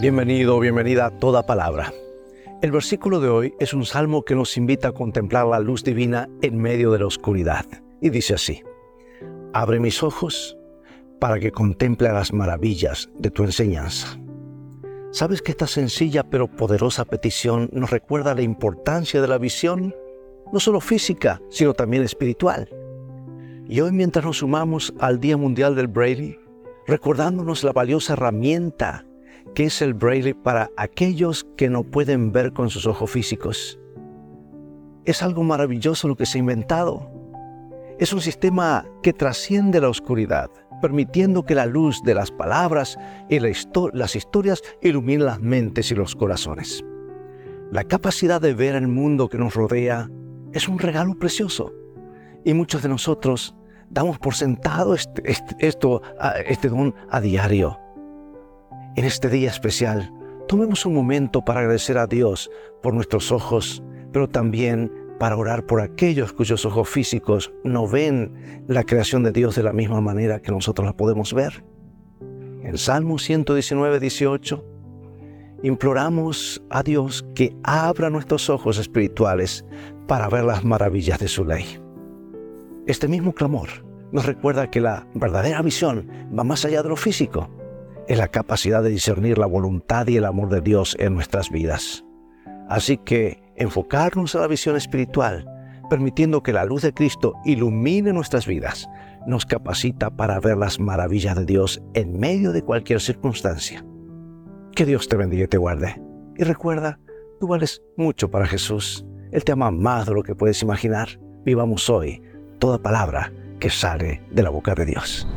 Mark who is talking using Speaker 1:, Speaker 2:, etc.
Speaker 1: Bienvenido, bienvenida a toda palabra. El versículo de hoy es un salmo que nos invita a contemplar la luz divina en medio de la oscuridad. Y dice así, Abre mis ojos para que contemple las maravillas de tu enseñanza. ¿Sabes que esta sencilla pero poderosa petición nos recuerda la importancia de la visión, no solo física, sino también espiritual? Y hoy mientras nos sumamos al Día Mundial del Braille, recordándonos la valiosa herramienta que es el braille para aquellos que no pueden ver con sus ojos físicos. Es algo maravilloso lo que se ha inventado. Es un sistema que trasciende la oscuridad, permitiendo que la luz de las palabras y las historias iluminen las mentes y los corazones. La capacidad de ver el mundo que nos rodea es un regalo precioso y muchos de nosotros damos por sentado este, este, esto, este don a diario. En este día especial, tomemos un momento para agradecer a Dios por nuestros ojos, pero también para orar por aquellos cuyos ojos físicos no ven la creación de Dios de la misma manera que nosotros la podemos ver. En Salmo 119, 18, imploramos a Dios que abra nuestros ojos espirituales para ver las maravillas de su ley. Este mismo clamor nos recuerda que la verdadera visión va más allá de lo físico. Es la capacidad de discernir la voluntad y el amor de Dios en nuestras vidas. Así que enfocarnos en la visión espiritual, permitiendo que la luz de Cristo ilumine nuestras vidas, nos capacita para ver las maravillas de Dios en medio de cualquier circunstancia. Que Dios te bendiga y te guarde. Y recuerda, tú vales mucho para Jesús. Él te ama más de lo que puedes imaginar. Vivamos hoy toda palabra que sale de la boca de Dios.